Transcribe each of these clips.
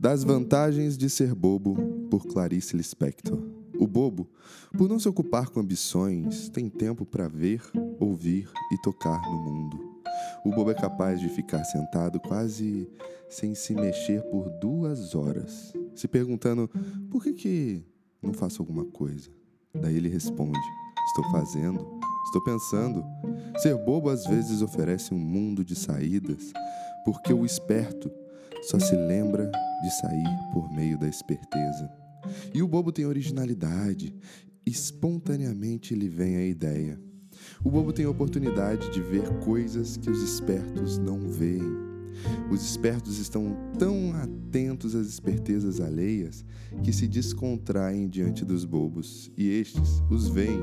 Das vantagens de ser bobo, por Clarice Lispector. O bobo, por não se ocupar com ambições, tem tempo para ver, ouvir e tocar no mundo. O bobo é capaz de ficar sentado quase sem se mexer por duas horas, se perguntando por que, que não faço alguma coisa. Daí ele responde: Estou fazendo, estou pensando. Ser bobo às vezes oferece um mundo de saídas, porque o esperto só se lembra de sair por meio da esperteza. E o bobo tem originalidade, espontaneamente lhe vem a ideia. O bobo tem a oportunidade de ver coisas que os espertos não veem. Os espertos estão tão atentos às espertezas alheias que se descontraem diante dos bobos, e estes os veem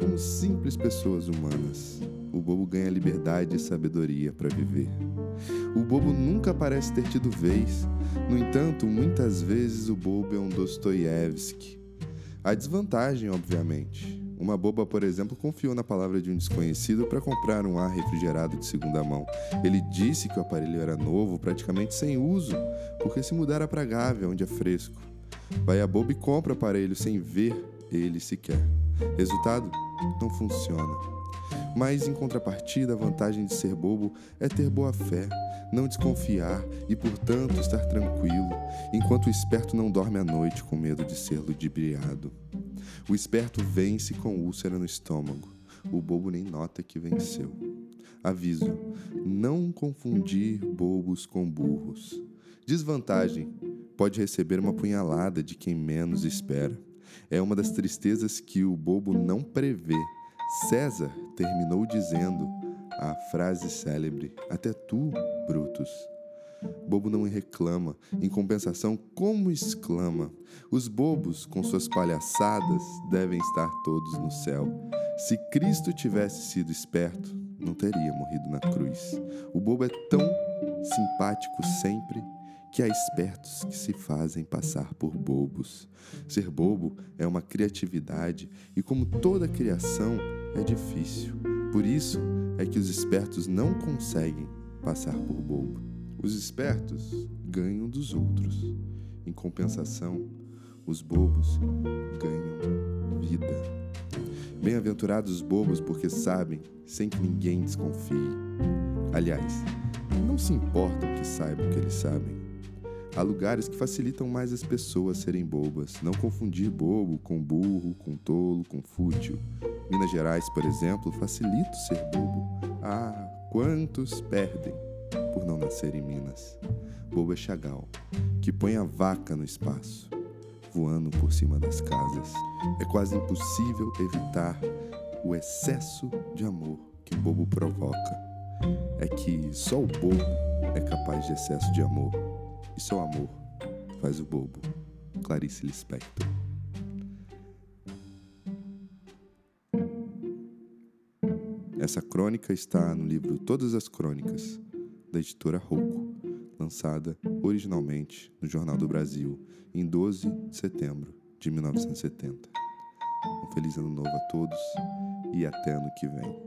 como simples pessoas humanas. O bobo ganha liberdade e sabedoria para viver. O bobo nunca parece ter tido vez. No entanto, muitas vezes o bobo é um Dostoiévski. A desvantagem, obviamente. Uma boba, por exemplo, confiou na palavra de um desconhecido para comprar um ar refrigerado de segunda mão. Ele disse que o aparelho era novo, praticamente sem uso, porque se mudara para Gávea, onde é fresco. Vai a boba e compra o aparelho sem ver ele sequer. Resultado? Não funciona. Mas, em contrapartida, a vantagem de ser bobo é ter boa fé, não desconfiar e, portanto, estar tranquilo, enquanto o esperto não dorme à noite com medo de ser ludibriado. O esperto vence com úlcera no estômago, o bobo nem nota que venceu. Aviso: não confundir bobos com burros. Desvantagem: pode receber uma punhalada de quem menos espera. É uma das tristezas que o bobo não prevê. César terminou dizendo a frase célebre: Até tu, Brutus. Bobo não reclama, em compensação, como exclama: Os bobos, com suas palhaçadas, devem estar todos no céu. Se Cristo tivesse sido esperto, não teria morrido na cruz. O bobo é tão simpático sempre que há espertos que se fazem passar por bobos. Ser bobo é uma criatividade e, como toda criação, é difícil. Por isso é que os espertos não conseguem passar por bobo. Os espertos ganham dos outros. Em compensação, os bobos ganham vida. Bem-aventurados os bobos, porque sabem, sem que ninguém desconfie. Aliás, não se importam que saibam que eles sabem. Há lugares que facilitam mais as pessoas serem bobas. Não confundir bobo com burro, com tolo, com fútil. Minas Gerais, por exemplo, facilita o ser bobo. Ah, quantos perdem por não nascer em Minas. Bobo é Chagal, que põe a vaca no espaço, voando por cima das casas. É quase impossível evitar o excesso de amor que bobo provoca. É que só o bobo é capaz de excesso de amor e só amor faz o bobo. Clarice Lispector. Essa crônica está no livro Todas as Crônicas, da editora Rouco, lançada originalmente no Jornal do Brasil em 12 de setembro de 1970. Um feliz ano novo a todos e até ano que vem.